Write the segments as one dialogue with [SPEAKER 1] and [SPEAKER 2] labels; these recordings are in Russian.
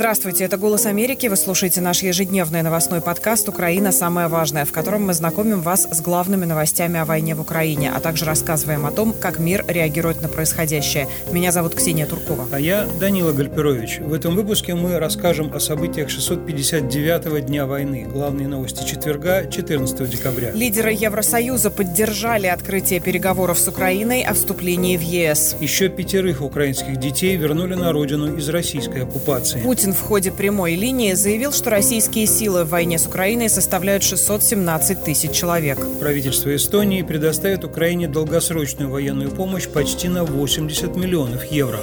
[SPEAKER 1] Здравствуйте, это «Голос Америки». Вы слушаете наш ежедневный новостной подкаст «Украина. Самое важное», в котором мы знакомим вас с главными новостями о войне в Украине, а также рассказываем о том, как мир реагирует на происходящее. Меня зовут Ксения Туркова.
[SPEAKER 2] А я Данила Гальперович. В этом выпуске мы расскажем о событиях 659-го дня войны. Главные новости четверга, 14 декабря.
[SPEAKER 1] Лидеры Евросоюза поддержали открытие переговоров с Украиной о вступлении в ЕС.
[SPEAKER 2] Еще пятерых украинских детей вернули на родину из российской оккупации.
[SPEAKER 1] Путин Путин в ходе прямой линии заявил, что российские силы в войне с Украиной составляют 617 тысяч человек.
[SPEAKER 2] Правительство Эстонии предоставит Украине долгосрочную военную помощь почти на 80 миллионов евро.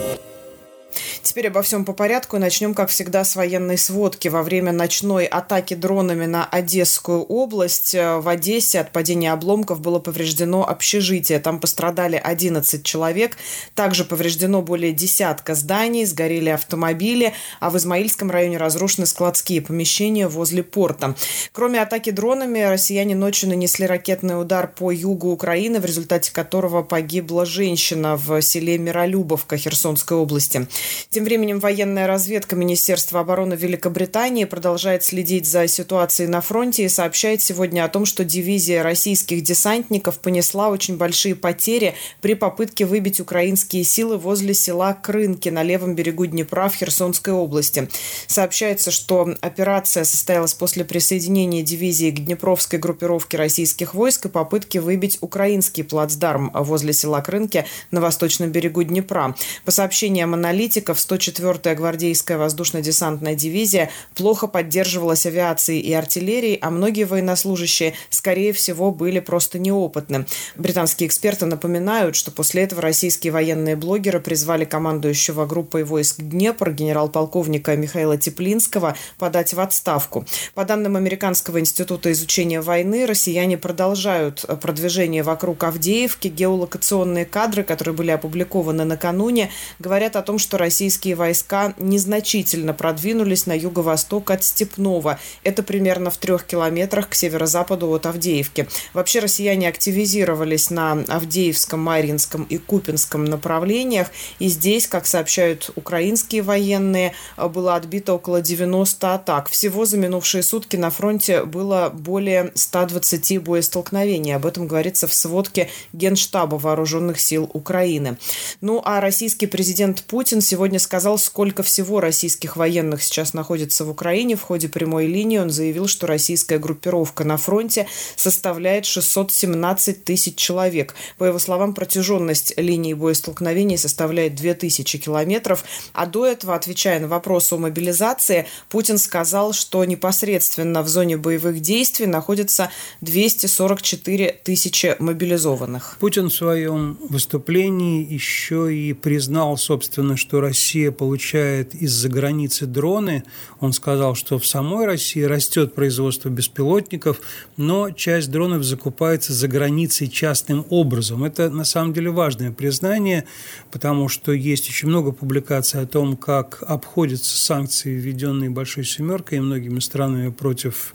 [SPEAKER 1] Теперь обо всем по порядку. Начнем, как всегда, с военной сводки. Во время ночной атаки дронами на Одесскую область э, в Одессе от падения обломков было повреждено общежитие. Там пострадали 11 человек. Также повреждено более десятка зданий, сгорели автомобили, а в Измаильском районе разрушены складские помещения возле порта. Кроме атаки дронами, россияне ночью нанесли ракетный удар по югу Украины, в результате которого погибла женщина в селе Миролюбовка Херсонской области. Тем временем военная разведка Министерства обороны Великобритании продолжает следить за ситуацией на фронте и сообщает сегодня о том, что дивизия российских десантников понесла очень большие потери при попытке выбить украинские силы возле села Крынки на левом берегу Днепра в Херсонской области. Сообщается, что операция состоялась после присоединения дивизии к Днепровской группировке российских войск и попытки выбить украинский плацдарм возле села Крынки на восточном берегу Днепра. По сообщениям аналитиков, 104-я гвардейская воздушно-десантная дивизия плохо поддерживалась авиацией и артиллерией, а многие военнослужащие, скорее всего, были просто неопытны. Британские эксперты напоминают, что после этого российские военные блогеры призвали командующего группой войск Днепр генерал-полковника Михаила Теплинского подать в отставку. По данным Американского института изучения войны, россияне продолжают продвижение вокруг Авдеевки. Геолокационные кадры, которые были опубликованы накануне, говорят о том, что российские российские войска незначительно продвинулись на юго-восток от Степного. Это примерно в трех километрах к северо-западу от Авдеевки. Вообще россияне активизировались на Авдеевском, Маринском и Купинском направлениях. И здесь, как сообщают украинские военные, было отбито около 90 атак. Всего за минувшие сутки на фронте было более 120 боестолкновений. Об этом говорится в сводке Генштаба Вооруженных сил Украины. Ну а российский президент Путин сегодня сказал, сколько всего российских военных сейчас находится в Украине. В ходе прямой линии он заявил, что российская группировка на фронте составляет 617 тысяч человек. По его словам, протяженность линии боестолкновений составляет 2000 километров. А до этого, отвечая на вопрос о мобилизации, Путин сказал, что непосредственно в зоне боевых действий находится 244 тысячи мобилизованных.
[SPEAKER 2] Путин в своем выступлении еще и признал, собственно, что Россия Россия получает из-за границы дроны. Он сказал, что в самой России растет производство беспилотников, но часть дронов закупается за границей частным образом. Это на самом деле важное признание, потому что есть очень много публикаций о том, как обходятся санкции, введенные Большой Семеркой и многими странами против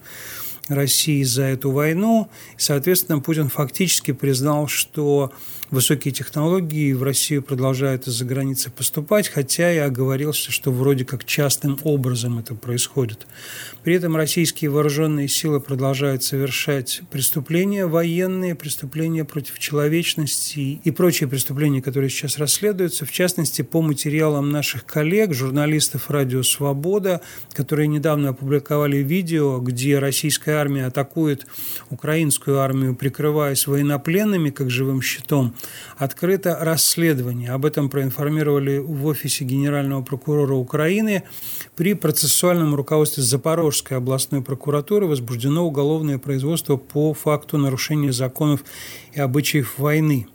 [SPEAKER 2] России за эту войну. соответственно, Путин фактически признал, что высокие технологии в Россию продолжают из-за границы поступать, хотя и оговорился, что вроде как частным образом это происходит. При этом российские вооруженные силы продолжают совершать преступления военные, преступления против человечности и прочие преступления, которые сейчас расследуются, в частности, по материалам наших коллег, журналистов «Радио Свобода», которые недавно опубликовали видео, где российская армия атакует украинскую армию, прикрываясь военнопленными, как живым щитом, открыто расследование. Об этом проинформировали в офисе Генерального прокурора Украины. При процессуальном руководстве Запорожской областной прокуратуры возбуждено уголовное производство по факту нарушения законов и обычаев войны.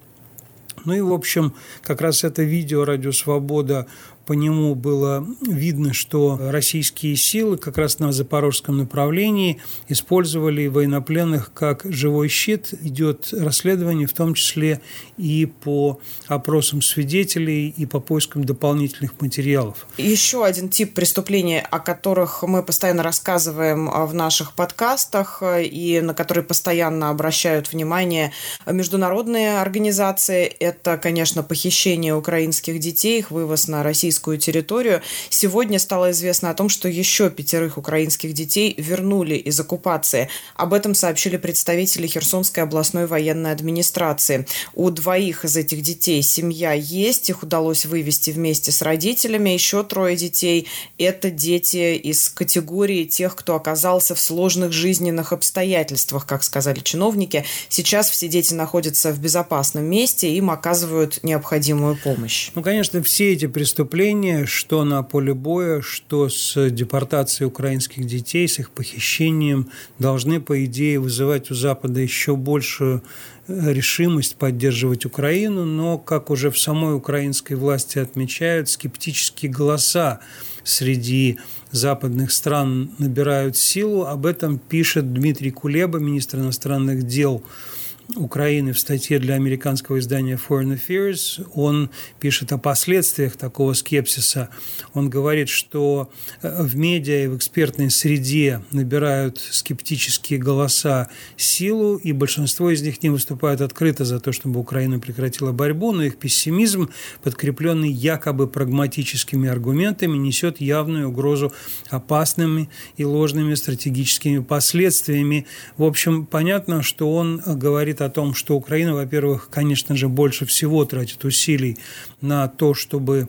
[SPEAKER 2] Ну и, в общем, как раз это видео «Радио Свобода» по нему было видно, что российские силы как раз на запорожском направлении использовали военнопленных как живой щит. Идет расследование в том числе и по опросам свидетелей, и по поискам дополнительных материалов.
[SPEAKER 1] Еще один тип преступлений, о которых мы постоянно рассказываем в наших подкастах и на которые постоянно обращают внимание международные организации, это, конечно, похищение украинских детей, их вывоз на российскую российскую территорию. Сегодня стало известно о том, что еще пятерых украинских детей вернули из оккупации. Об этом сообщили представители Херсонской областной военной администрации. У двоих из этих детей семья есть, их удалось вывести вместе с родителями. Еще трое детей – это дети из категории тех, кто оказался в сложных жизненных обстоятельствах, как сказали чиновники. Сейчас все дети находятся в безопасном месте, им оказывают необходимую помощь.
[SPEAKER 2] Ну, конечно, все эти преступления, что на поле боя, что с депортацией украинских детей, с их похищением, должны, по идее, вызывать у Запада еще большую э, решимость поддерживать Украину, но, как уже в самой украинской власти отмечают, скептические голоса среди западных стран набирают силу. Об этом пишет Дмитрий Кулеба, министр иностранных дел в статье для американского издания Foreign Affairs. Он пишет о последствиях такого скепсиса. Он говорит, что э, в медиа и в экспертной среде набирают скептические голоса силу, и большинство из них не выступают открыто за то, чтобы Украина прекратила борьбу, но их пессимизм, подкрепленный якобы прагматическими аргументами, несет явную угрозу опасными и ложными стратегическими последствиями. В общем, понятно, что он говорит говорит о том, что Украина, во-первых, конечно же, больше всего тратит усилий на то, чтобы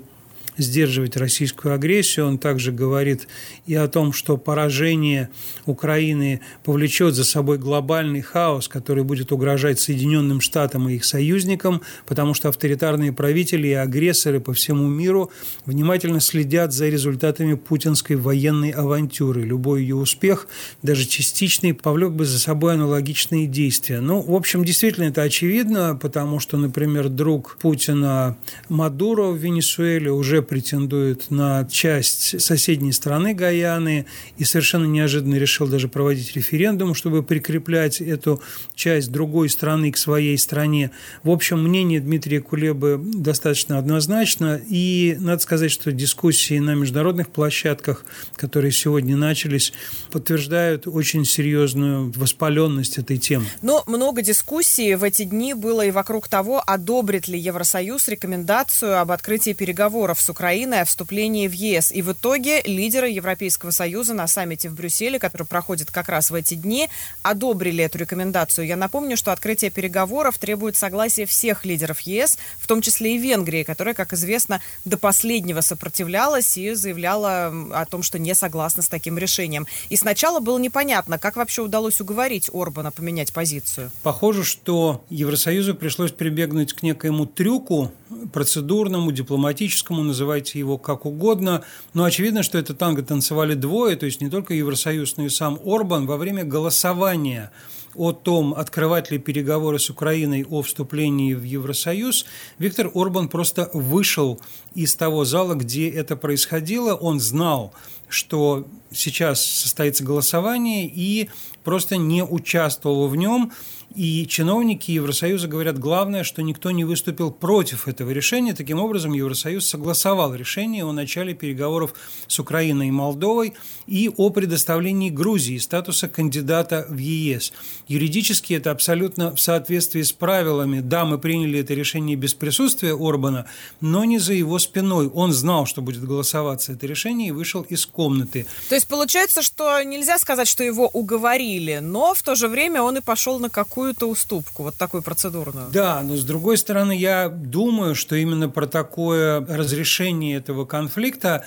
[SPEAKER 2] сдерживать российскую агрессию. Он также говорит и о том, что поражение Украины повлечет за собой глобальный хаос, который будет угрожать Соединенным Штатам и их союзникам, потому что авторитарные правители и агрессоры по всему миру внимательно следят за результатами путинской военной авантюры. Любой ее успех, даже частичный, повлек бы за собой аналогичные действия. Ну, в общем, действительно это очевидно, потому что, например, друг Путина Мадуро в Венесуэле уже претендует на часть соседней страны Гаяны и совершенно неожиданно решил даже проводить референдум, чтобы прикреплять эту часть другой страны к своей стране. В общем, мнение Дмитрия Кулебы достаточно однозначно, и надо сказать, что дискуссии на международных площадках, которые сегодня начались, подтверждают очень серьезную воспаленность этой темы.
[SPEAKER 1] Но много дискуссий в эти дни было и вокруг того, одобрит ли Евросоюз рекомендацию об открытии переговоров с Украиной Украины о вступлении в ЕС. И в итоге лидеры Европейского Союза на саммите в Брюсселе, который проходит как раз в эти дни, одобрили эту рекомендацию. Я напомню, что открытие переговоров требует согласия всех лидеров ЕС, в том числе и Венгрии, которая, как известно, до последнего сопротивлялась и заявляла о том, что не согласна с таким решением. И сначала было непонятно, как вообще удалось уговорить Орбана поменять позицию.
[SPEAKER 2] Похоже, что Евросоюзу пришлось прибегнуть к некоему трюку процедурному, дипломатическому, называйте его как угодно, но очевидно, что это танго танцевали двое, то есть не только Евросоюз, но и сам Орбан во время голосования о том, открывать ли переговоры с Украиной о вступлении в Евросоюз, Виктор Орбан просто вышел из того зала, где это происходило. Он знал, что сейчас состоится голосование, и просто не участвовал в нем. И чиновники Евросоюза говорят, главное, что никто не выступил против этого решения. Таким образом, Евросоюз согласовал решение о начале переговоров с Украиной и Молдовой и о предоставлении Грузии статуса кандидата в ЕС. Юридически это абсолютно в соответствии с правилами. Да, мы приняли это решение без присутствия Орбана, но не за его спиной. Он знал, что будет голосоваться это решение и вышел из комнаты.
[SPEAKER 1] То есть получается, что нельзя сказать, что его уговорили, но в то же время он и пошел на какую какую-то уступку, вот такую процедурную.
[SPEAKER 2] Да, но с другой стороны, я думаю, что именно про такое разрешение этого конфликта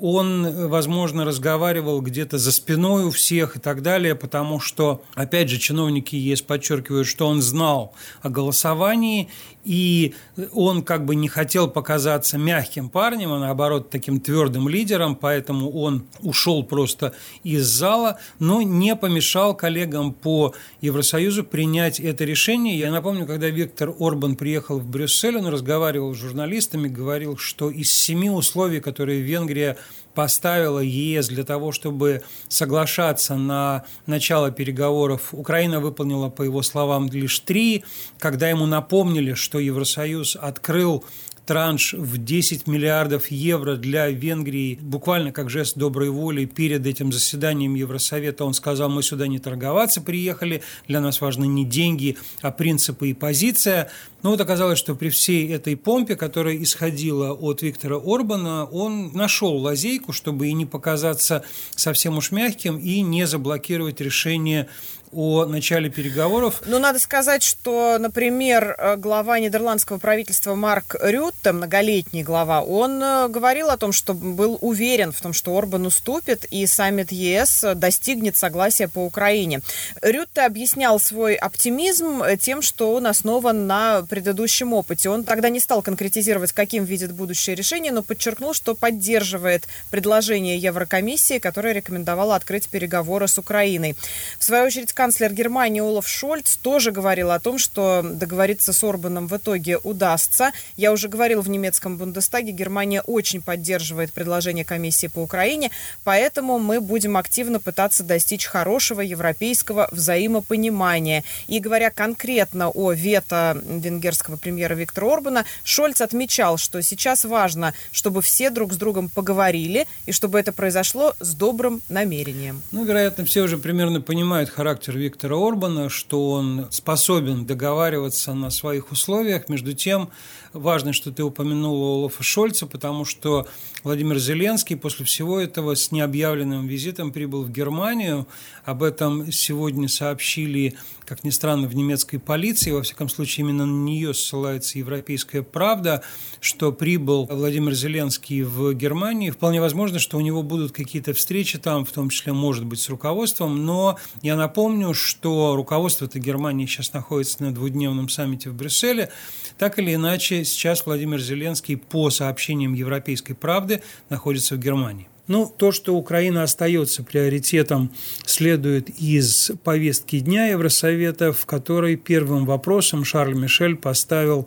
[SPEAKER 2] он, возможно, разговаривал где-то за спиной у всех и так далее, потому что, опять же, чиновники ЕС подчеркивают, что он знал о голосовании и он как бы не хотел показаться мягким парнем, а наоборот таким твердым лидером, поэтому он ушел просто из зала, но не помешал коллегам по Евросоюзу принять это решение. Я напомню, когда Виктор Орбан приехал в Брюссель, он разговаривал с журналистами, говорил, что из семи условий, которые Венгрия поставила ЕС для того, чтобы соглашаться на начало переговоров. Украина выполнила, по его словам, лишь три. Когда ему напомнили, что Евросоюз открыл транш в 10 миллиардов евро для Венгрии, буквально как жест доброй воли перед этим заседанием Евросовета. Он сказал, мы сюда не торговаться приехали, для нас важны не деньги, а принципы и позиция. Но вот оказалось, что при всей этой помпе, которая исходила от Виктора Орбана, он нашел лазейку, чтобы и не показаться совсем уж мягким, и не заблокировать решение о начале переговоров.
[SPEAKER 1] Ну, надо сказать, что, например, э, глава нидерландского правительства Марк Рютте, многолетний глава, он э, говорил о том, что был уверен в том, что Орбан уступит и саммит ЕС достигнет согласия по Украине. Рютте объяснял свой оптимизм тем, что он основан на предыдущем опыте. Он тогда не стал конкретизировать, каким видит будущее решение, но подчеркнул, что поддерживает предложение Еврокомиссии, которое рекомендовало открыть переговоры с Украиной. В свою очередь, канцлер Германии Олаф Шольц тоже говорил о том, что договориться с Орбаном в итоге удастся. Я уже говорил в немецком Бундестаге, Германия очень поддерживает предложение комиссии по Украине, поэтому мы будем активно пытаться достичь хорошего европейского взаимопонимания. И говоря конкретно о вето венгерского премьера Виктора Орбана, Шольц отмечал, что сейчас важно, чтобы все друг с другом поговорили и чтобы это произошло с добрым намерением.
[SPEAKER 2] Ну, вероятно, все уже примерно понимают характер характер Виктора Орбана, что он способен договариваться на своих условиях. Между тем, важно, что ты упомянула Олафа Шольца, потому что Владимир Зеленский после всего этого с необъявленным визитом прибыл в Германию. Об этом сегодня сообщили, как ни странно, в немецкой полиции. Во всяком случае, именно на нее ссылается «Европейская правда», что прибыл Владимир Зеленский в Германию. Вполне возможно, что у него будут какие-то встречи там, в том числе, может быть, с руководством. Но я напомню, что руководство этой Германии сейчас находится на двудневном саммите в Брюсселе. Так или иначе, сейчас Владимир Зеленский, по сообщениям «Европейской правды», находится в Германии. Ну, то, что Украина остается приоритетом, следует из повестки дня Евросовета, в которой первым вопросом Шарль Мишель поставил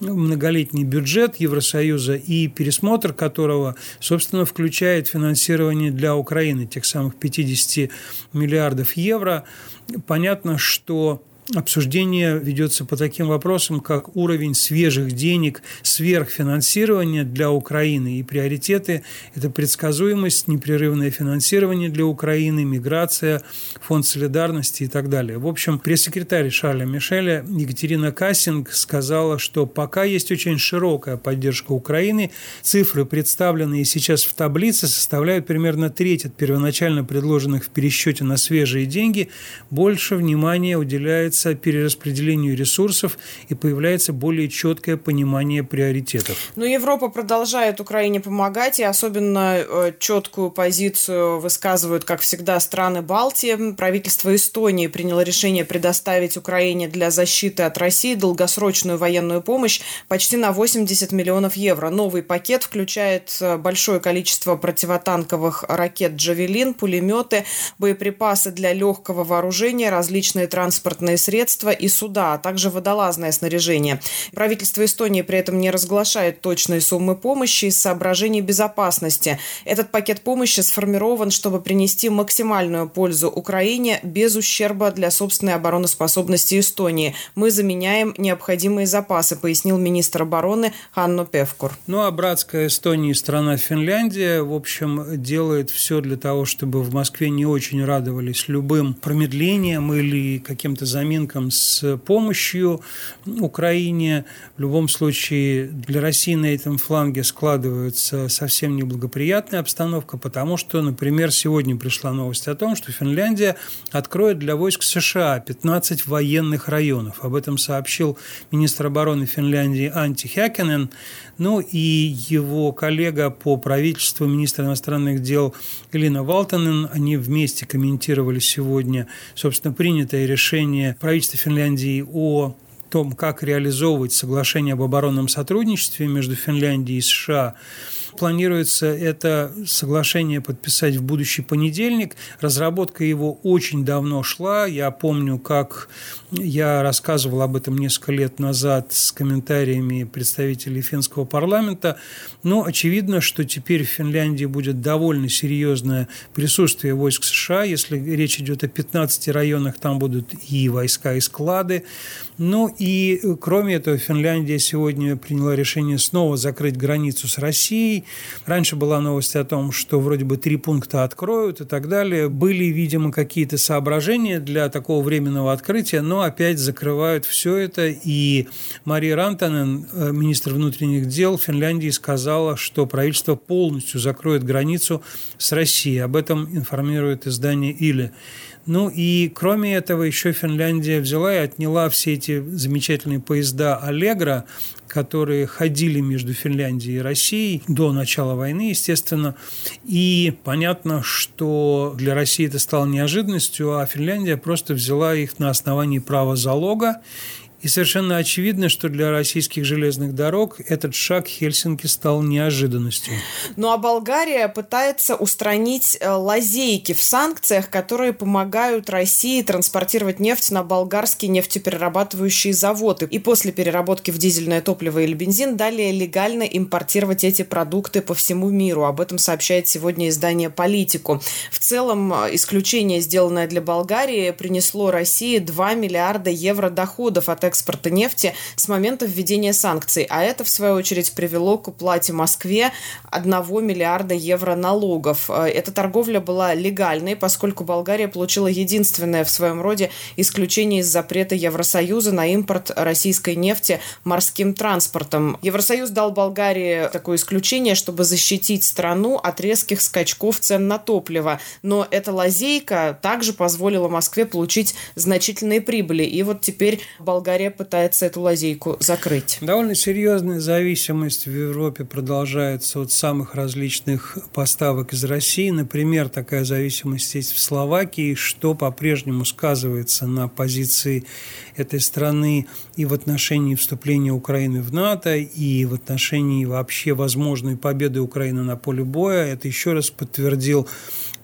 [SPEAKER 2] многолетний бюджет Евросоюза и пересмотр которого, собственно, включает финансирование для Украины тех самых 50 миллиардов евро. Понятно, что обсуждение ведется по таким вопросам, как уровень свежих денег, сверхфинансирования для Украины и приоритеты – это предсказуемость, непрерывное финансирование для Украины, миграция, фонд солидарности и так далее. В общем, пресс-секретарь Шарля Мишеля Екатерина Кассинг сказала, что пока есть очень широкая поддержка Украины, цифры, представленные сейчас в таблице, составляют примерно треть от первоначально предложенных в пересчете на свежие деньги, больше внимания уделяется появляется перераспределению ресурсов и появляется более четкое понимание приоритетов.
[SPEAKER 1] Но Европа продолжает Украине помогать, и особенно э, четкую позицию высказывают, как всегда, страны Балтии. Правительство Эстонии приняло решение предоставить Украине для защиты от России долгосрочную военную помощь почти на 80 миллионов евро. Новый пакет включает э, большое количество противотанковых ракет «Джавелин», пулеметы, боеприпасы для легкого вооружения, различные транспортные средства и суда, а также водолазное снаряжение. Правительство Эстонии при этом не разглашает точные суммы помощи из соображений безопасности. Этот пакет помощи сформирован, чтобы принести максимальную пользу Украине без ущерба для собственной обороноспособности Эстонии. Мы заменяем необходимые запасы, пояснил министр обороны Ханно Певкур.
[SPEAKER 2] Ну а братская Эстония страна Финляндия, в общем, делает все для того, чтобы в Москве не очень радовались любым промедлением или каким-то заменам заминкам с помощью Украине. В любом случае для России на этом фланге складывается совсем неблагоприятная обстановка, потому что, например, сегодня пришла новость о том, что Финляндия откроет для войск США 15 военных районов. Об этом сообщил министр обороны Финляндии Анти Хякенен. Ну и его коллега по правительству, министр иностранных дел Галина Валтанен, они вместе комментировали сегодня, собственно, принятое решение правительства Финляндии о том, как реализовывать соглашение об оборонном сотрудничестве между Финляндией и США Планируется это соглашение подписать в будущий понедельник. Разработка его очень давно шла. Я помню, как я рассказывал об этом несколько лет назад с комментариями представителей финского парламента. Но очевидно, что теперь в Финляндии будет довольно серьезное присутствие войск США. Если речь идет о 15 районах, там будут и войска, и склады. Ну и кроме этого, Финляндия сегодня приняла решение снова закрыть границу с Россией. Раньше была новость о том, что вроде бы три пункта откроют и так далее. Были, видимо, какие-то соображения для такого временного открытия, но опять закрывают все это. И Мария Рантанен, э, министр внутренних дел Финляндии, сказала, что правительство полностью закроет границу с Россией. Об этом информирует издание «Или». Ну и кроме этого еще Финляндия взяла и отняла все эти замечательные поезда «Аллегра», которые ходили между Финляндией и Россией до начала войны, естественно. И понятно, что для России это стало неожиданностью, а Финляндия просто взяла их на основании права залога и совершенно очевидно, что для российских железных дорог этот шаг Хельсинки стал неожиданностью.
[SPEAKER 1] Ну а Болгария пытается устранить э, лазейки в санкциях, которые помогают России транспортировать нефть на болгарские нефтеперерабатывающие заводы. И после переработки в дизельное топливо или бензин далее легально импортировать эти продукты по всему миру. Об этом сообщает сегодня издание «Политику». В целом, э, исключение, сделанное для Болгарии, принесло России 2 миллиарда евро доходов от экспорта нефти с момента введения санкций, а это, в свою очередь, привело к уплате Москве 1 миллиарда евро налогов. Э, эта торговля была легальной, поскольку Болгария получила единственное в своем роде исключение из запрета Евросоюза на импорт российской нефти морским транспортом. Евросоюз дал Болгарии такое исключение, чтобы защитить страну от резких скачков цен на топливо. Но эта лазейка также позволила Москве получить значительные прибыли. И вот теперь Болгария Болгария пытается эту лазейку закрыть.
[SPEAKER 2] Довольно серьезная зависимость в Европе продолжается от самых различных поставок из России. Например, такая зависимость есть в Словакии, что по-прежнему сказывается на позиции этой страны и в отношении вступления Украины в НАТО, и в отношении вообще возможной победы Украины на поле боя. Это еще раз подтвердил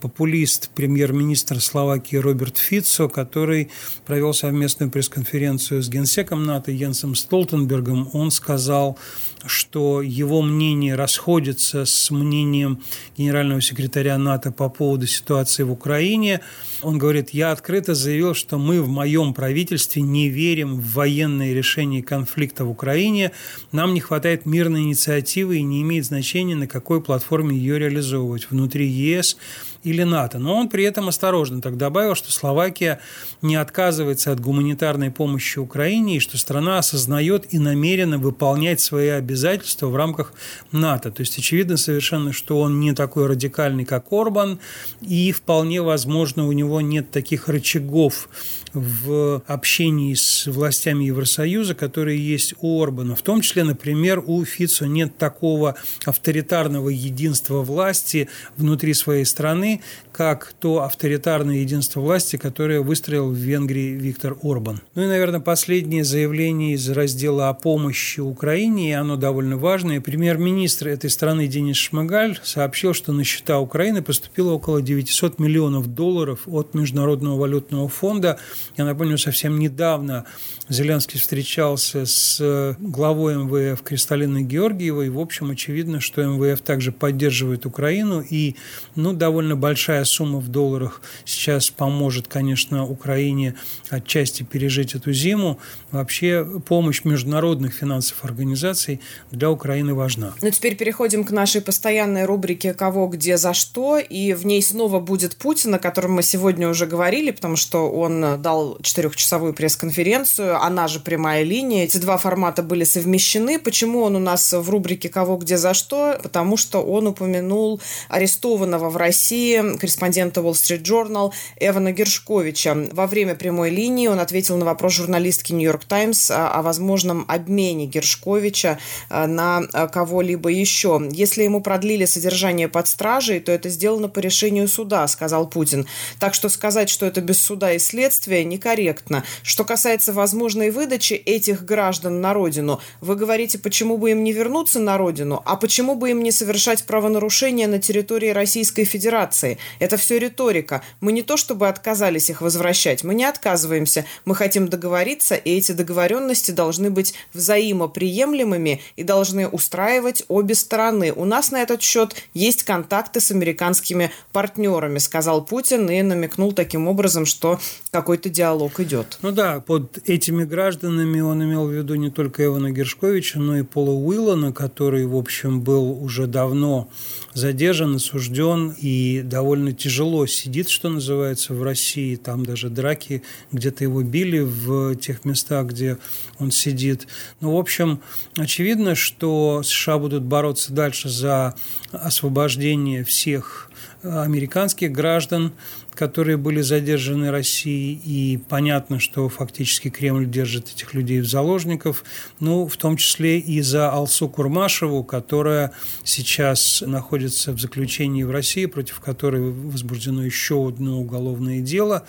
[SPEAKER 2] популист, премьер-министр Словакии Роберт Фицо, который провел совместную пресс-конференцию с генсеком НАТО Йенсом Столтенбергом. Он сказал, что его мнение расходится с мнением генерального секретаря НАТО по поводу ситуации в Украине. Он говорит, я открыто заявил, что мы в моем правительстве не верим в военные решения конфликта в Украине. Нам не хватает мирной инициативы и не имеет значения, на какой платформе ее реализовывать, внутри ЕС или НАТО. Но он при этом осторожно так добавил, что Словакия не отказывается от гуманитарной помощи Украине и что страна осознает и намерена выполнять свои обязательства в рамках НАТО. То есть очевидно совершенно, что он не такой радикальный, как Орбан, и вполне возможно у него нет таких рычагов в общении с властями Евросоюза, которые есть у Орбана. В том числе, например, у Фицо нет такого авторитарного единства власти внутри своей страны, как то авторитарное единство власти, которое выстроил в Венгрии Виктор Орбан. Ну и, наверное, последнее заявление из раздела о помощи Украине, и оно довольно важное. Премьер-министр этой страны Денис Шмыгаль сообщил, что на счета Украины поступило около 900 миллионов долларов от Международного валютного фонда – я напомню, совсем недавно Зеленский встречался с главой МВФ Кристалиной Георгиевой. В общем, очевидно, что МВФ также поддерживает Украину. И ну, довольно большая сумма в долларах сейчас поможет, конечно, Украине отчасти пережить эту зиму. Вообще помощь международных финансовых организаций для Украины важна.
[SPEAKER 1] Ну, теперь переходим к нашей постоянной рубрике «Кого, где, за что». И в ней снова будет Путин, о котором мы сегодня уже говорили, потому что он дал четырехчасовую пресс-конференцию, она же прямая линия. Эти два формата были совмещены. Почему он у нас в рубрике «Кого, где, за что?» Потому что он упомянул арестованного в России корреспондента Wall Street Journal Эвана Гершковича. Во время прямой линии он ответил на вопрос журналистки Нью-Йорк Таймс о возможном обмене Гершковича на кого-либо еще. Если ему продлили содержание под стражей, то это сделано по решению суда, сказал Путин. Так что сказать, что это без суда и следствия, некорректно. Что касается возможной выдачи этих граждан на родину, вы говорите, почему бы им не вернуться на родину, а почему бы им не совершать правонарушения на территории Российской Федерации? Это все риторика. Мы не то чтобы отказались их возвращать, мы не отказываемся. Мы хотим договориться, и эти договоренности должны быть взаимоприемлемыми и должны устраивать обе стороны. У нас на этот счет есть контакты с американскими партнерами, сказал Путин и намекнул таким образом, что какой-то диалог идет.
[SPEAKER 2] Ну да, под этими гражданами он имел в виду не только Ивана Гершковича, но и Пола Уиллана, который, в общем, был уже давно задержан, осужден и довольно тяжело сидит, что называется, в России. Там даже драки, где-то его били в тех местах, где он сидит. Ну, в общем, очевидно, что США будут бороться дальше за освобождение всех американских граждан, которые были задержаны Россией, и понятно, что фактически Кремль держит этих людей в заложников, ну, в том числе и за Алсу Курмашеву, которая сейчас находится в заключении в России, против которой возбуждено еще одно уголовное дело.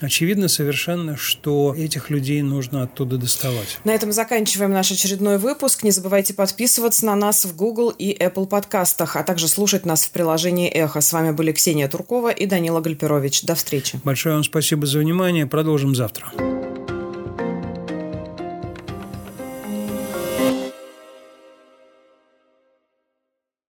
[SPEAKER 2] Очевидно совершенно, что этих людей нужно оттуда доставать.
[SPEAKER 1] На этом заканчиваем наш очередной выпуск. Не забывайте подписываться на нас в Google и Apple подкастах, а также слушать нас в приложении «Эхо». С вами были Ксения Туркова и Данила Гальперович. До встречи.
[SPEAKER 2] Большое вам спасибо за внимание. Продолжим завтра.